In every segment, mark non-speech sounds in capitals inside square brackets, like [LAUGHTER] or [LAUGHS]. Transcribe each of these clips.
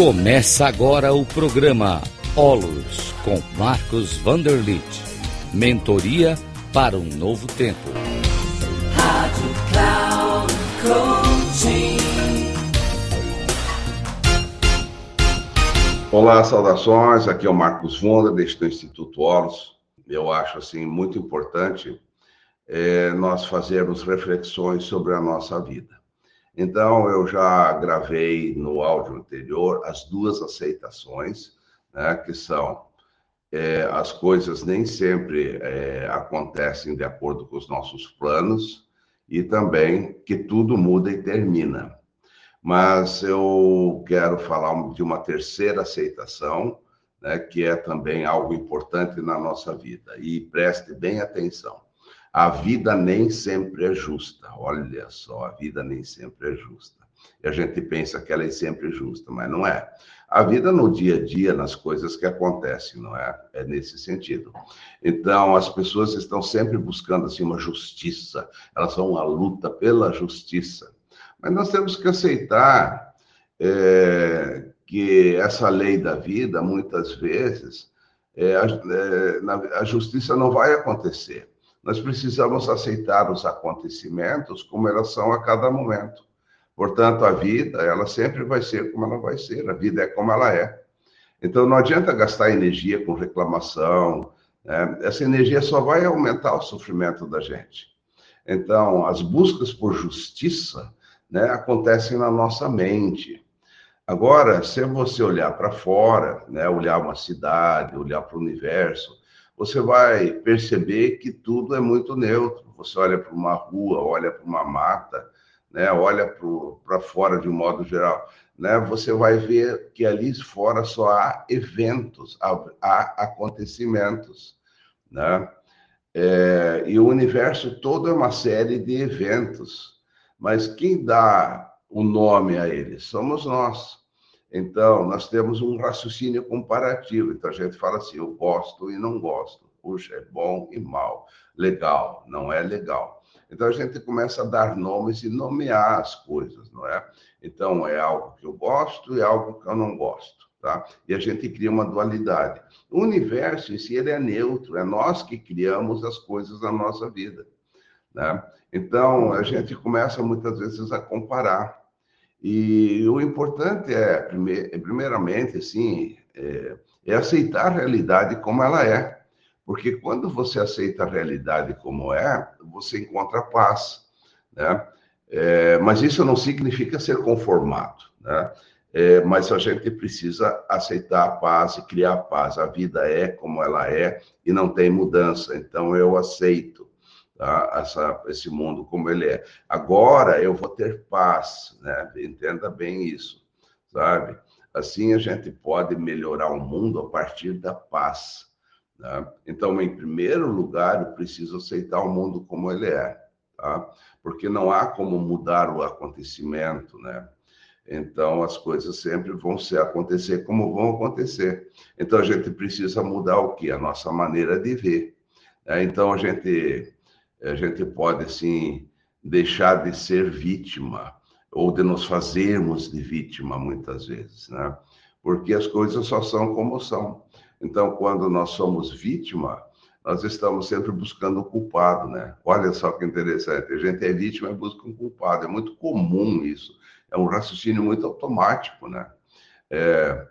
Começa agora o programa Olos com Marcos Vanderlit. Mentoria para um novo tempo. Rádio Cloud Coaching. Olá, saudações. Aqui é o Marcos Vonda, deste Instituto Olos. Eu acho assim muito importante é, nós fazermos reflexões sobre a nossa vida. Então, eu já gravei no áudio anterior as duas aceitações, né, que são é, as coisas nem sempre é, acontecem de acordo com os nossos planos e também que tudo muda e termina. Mas eu quero falar de uma terceira aceitação, né, que é também algo importante na nossa vida. E preste bem atenção. A vida nem sempre é justa. Olha só, a vida nem sempre é justa. E a gente pensa que ela é sempre justa, mas não é. A vida no dia a dia, nas coisas que acontecem, não é? É nesse sentido. Então, as pessoas estão sempre buscando assim uma justiça. Elas são uma luta pela justiça. Mas nós temos que aceitar é, que essa lei da vida, muitas vezes, é, é, a justiça não vai acontecer nós precisamos aceitar os acontecimentos como elas são a cada momento. Portanto, a vida, ela sempre vai ser como ela vai ser, a vida é como ela é. Então, não adianta gastar energia com reclamação, né? essa energia só vai aumentar o sofrimento da gente. Então, as buscas por justiça né, acontecem na nossa mente. Agora, se você olhar para fora, né, olhar uma cidade, olhar para o universo, você vai perceber que tudo é muito neutro. Você olha para uma rua, olha para uma mata, né? olha para fora de um modo geral, né? você vai ver que ali fora só há eventos, há, há acontecimentos. Né? É, e o universo todo é uma série de eventos, mas quem dá o nome a eles somos nós. Então, nós temos um raciocínio comparativo. Então, a gente fala assim: eu gosto e não gosto. Puxa, é bom e mal. Legal, não é legal. Então, a gente começa a dar nomes e nomear as coisas, não é? Então, é algo que eu gosto e algo que eu não gosto, tá? E a gente cria uma dualidade. O universo em si, ele é neutro. É nós que criamos as coisas na nossa vida, né? Então, a gente começa muitas vezes a comparar. E o importante é, primeiramente, assim, é, é, aceitar a realidade como ela é. Porque quando você aceita a realidade como é, você encontra paz, né? É, mas isso não significa ser conformado, né? É, mas a gente precisa aceitar a paz e criar paz. A vida é como ela é e não tem mudança. Então eu aceito tá? Essa, esse mundo como ele é. Agora eu vou ter paz, né? Entenda bem isso, sabe? Assim a gente pode melhorar o mundo a partir da paz. Né? Então, em primeiro lugar, eu preciso aceitar o mundo como ele é, tá? Porque não há como mudar o acontecimento, né? Então, as coisas sempre vão se acontecer como vão acontecer. Então, a gente precisa mudar o que? A nossa maneira de ver. Né? Então, a gente a gente pode, assim, deixar de ser vítima ou de nos fazermos de vítima muitas vezes, né? Porque as coisas só são como são. Então, quando nós somos vítima, nós estamos sempre buscando o culpado, né? Olha só que interessante, a gente é vítima e busca um culpado. É muito comum isso. É um raciocínio muito automático, né? É,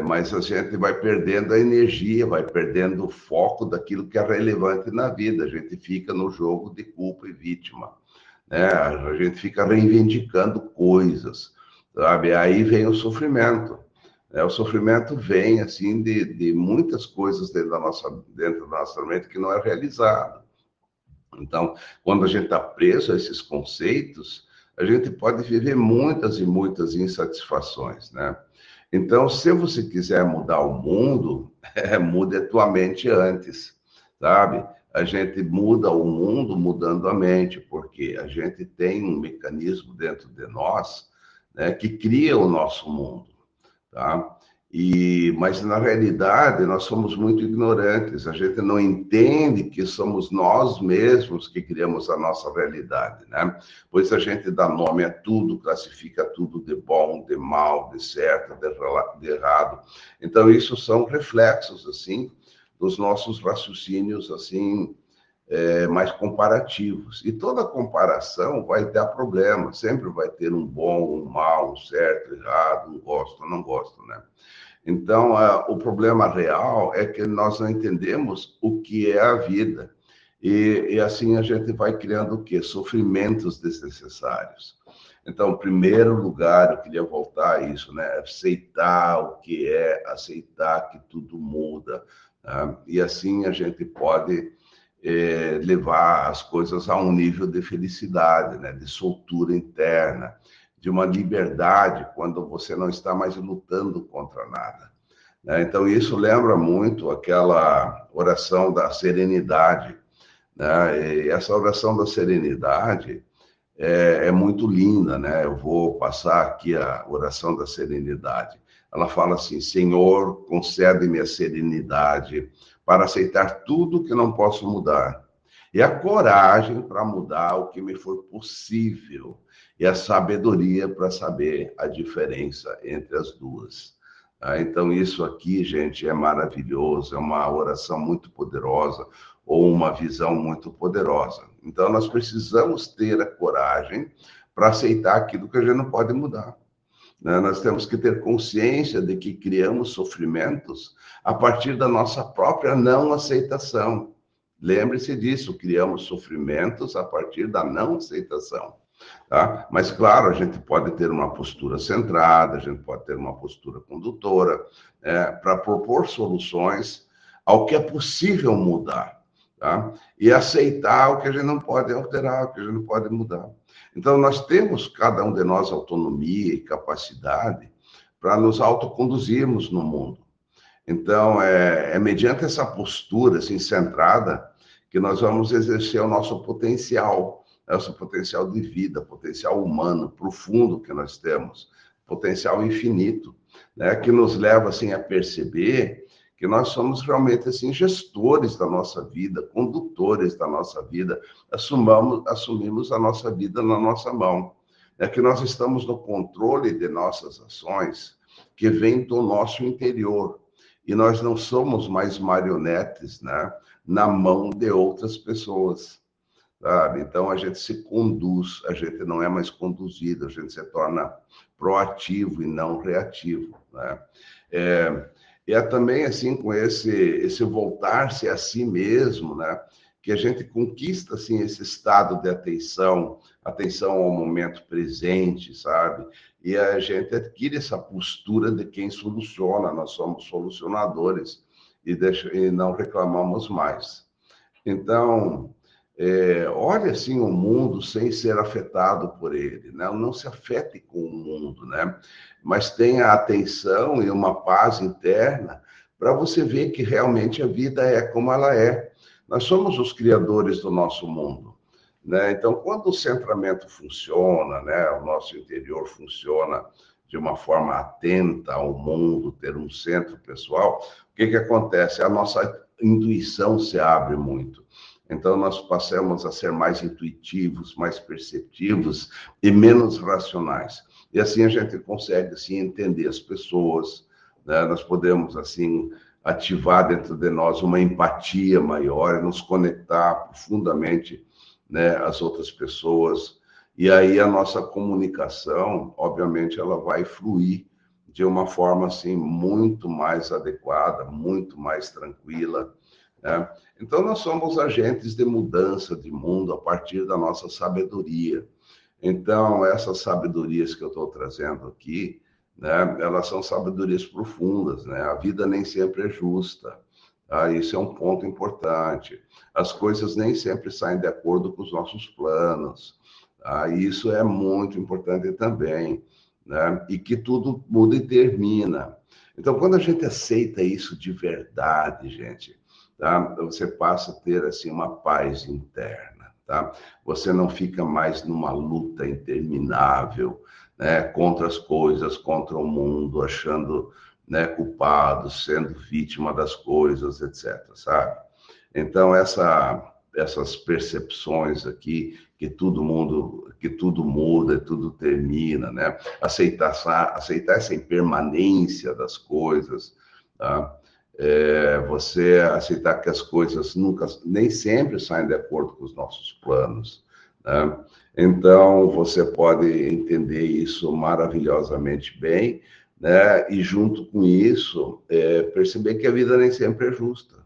mas a gente vai perdendo a energia, vai perdendo o foco daquilo que é relevante na vida. A gente fica no jogo de culpa e vítima, né? A gente fica reivindicando coisas, sabe? Aí vem o sofrimento. Né? O sofrimento vem assim de, de muitas coisas dentro da nossa dentro da nossa mente que não é realizado. Então, quando a gente está preso a esses conceitos, a gente pode viver muitas e muitas insatisfações, né? Então, se você quiser mudar o mundo, é, [LAUGHS] mude a tua mente antes, sabe? A gente muda o mundo mudando a mente, porque a gente tem um mecanismo dentro de nós né, que cria o nosso mundo, tá? E, mas na realidade nós somos muito ignorantes, a gente não entende que somos nós mesmos que criamos a nossa realidade, né? Pois a gente dá nome a tudo, classifica tudo de bom, de mal, de certo, de, de errado. Então isso são reflexos assim dos nossos raciocínios assim é, mais comparativos. E toda comparação vai dar problema, sempre vai ter um bom, um mal, um certo, errado, um gosto, não gosto, né? Então, o problema real é que nós não entendemos o que é a vida. E, e assim a gente vai criando o quê? Sofrimentos desnecessários. Então, em primeiro lugar, eu queria voltar a isso, né? Aceitar o que é, aceitar que tudo muda. Né? E assim a gente pode é, levar as coisas a um nível de felicidade, né? de soltura interna, de uma liberdade quando você não está mais lutando contra nada. Né? Então, isso lembra muito aquela oração da serenidade. Né? Essa oração da serenidade é, é muito linda, né? Eu vou passar aqui a oração da serenidade. Ela fala assim: Senhor, concede-me a serenidade para aceitar tudo que não posso mudar, e a coragem para mudar o que me for possível, e a sabedoria para saber a diferença entre as duas. Ah, então, isso aqui, gente, é maravilhoso, é uma oração muito poderosa, ou uma visão muito poderosa. Então, nós precisamos ter a coragem para aceitar aquilo que a gente não pode mudar. Né? Nós temos que ter consciência de que criamos sofrimentos a partir da nossa própria não aceitação. Lembre-se disso, criamos sofrimentos a partir da não aceitação. Tá? Mas, claro, a gente pode ter uma postura centrada, a gente pode ter uma postura condutora, é, para propor soluções ao que é possível mudar. Tá? E aceitar o que a gente não pode alterar, o que a gente não pode mudar. Então, nós temos, cada um de nós, autonomia e capacidade para nos autoconduzirmos no mundo. Então, é, é mediante essa postura assim, centrada que nós vamos exercer o nosso potencial, nosso potencial de vida, potencial humano profundo que nós temos, potencial infinito, né, que nos leva assim a perceber que nós somos realmente assim gestores da nossa vida, condutores da nossa vida, assumamos, assumimos a nossa vida na nossa mão. É que nós estamos no controle de nossas ações que vem do nosso interior. E nós não somos mais marionetes, né, na mão de outras pessoas. Sabe? Então a gente se conduz, a gente não é mais conduzido, a gente se torna proativo e não reativo. Né? É, e é também assim com esse esse voltar-se a si mesmo, né? Que a gente conquista assim esse estado de atenção, atenção ao momento presente, sabe? E a gente adquire essa postura de quem soluciona, nós somos solucionadores e, deixa, e não reclamamos mais. Então, é, olhe assim o mundo sem ser afetado por ele, né? não se afete com o mundo, né? mas tenha atenção e uma paz interna para você ver que realmente a vida é como ela é. Nós somos os criadores do nosso mundo. Né? Então, quando o centramento funciona, né? o nosso interior funciona de uma forma atenta ao mundo, ter um centro pessoal, o que, que acontece? A nossa intuição se abre muito. Então, nós passamos a ser mais intuitivos, mais perceptivos e menos racionais. E assim a gente consegue assim, entender as pessoas, né? nós podemos assim ativar dentro de nós uma empatia maior nos conectar profundamente né, às outras pessoas. E aí a nossa comunicação, obviamente, ela vai fluir de uma forma assim muito mais adequada, muito mais tranquila, né? Então, nós somos agentes de mudança de mundo a partir da nossa sabedoria. Então, essas sabedorias que eu estou trazendo aqui, né, elas são sabedorias profundas. Né? A vida nem sempre é justa. Tá? Isso é um ponto importante. As coisas nem sempre saem de acordo com os nossos planos. Tá? Isso é muito importante também. Né? E que tudo muda e termina. Então, quando a gente aceita isso de verdade, gente, tá? Você passa a ter assim uma paz interna, tá? Você não fica mais numa luta interminável, né, contra as coisas, contra o mundo, achando né, culpado, sendo vítima das coisas, etc, sabe? Então essa essas percepções aqui que todo mundo que tudo muda, tudo termina, né? Aceitar aceitar essa impermanência das coisas, tá? É, você aceitar que as coisas nunca nem sempre saem de acordo com os nossos planos, né? Então você pode entender isso maravilhosamente bem, né? E junto com isso é, perceber que a vida nem sempre é justa,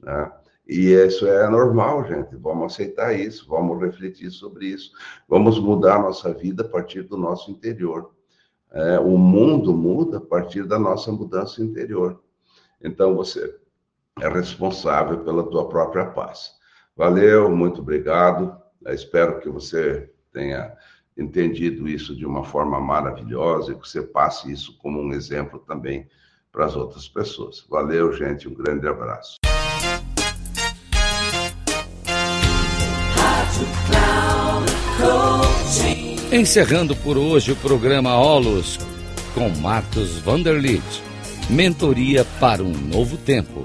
né? E isso é normal, gente. Vamos aceitar isso, vamos refletir sobre isso, vamos mudar nossa vida a partir do nosso interior. É, o mundo muda a partir da nossa mudança interior. Então você é responsável pela tua própria paz. Valeu, muito obrigado. Eu espero que você tenha entendido isso de uma forma maravilhosa e que você passe isso como um exemplo também para as outras pessoas. Valeu, gente. Um grande abraço. Encerrando por hoje o programa Olos com Marcos Vanderlit. Mentoria para um novo tempo.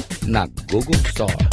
na Google Store.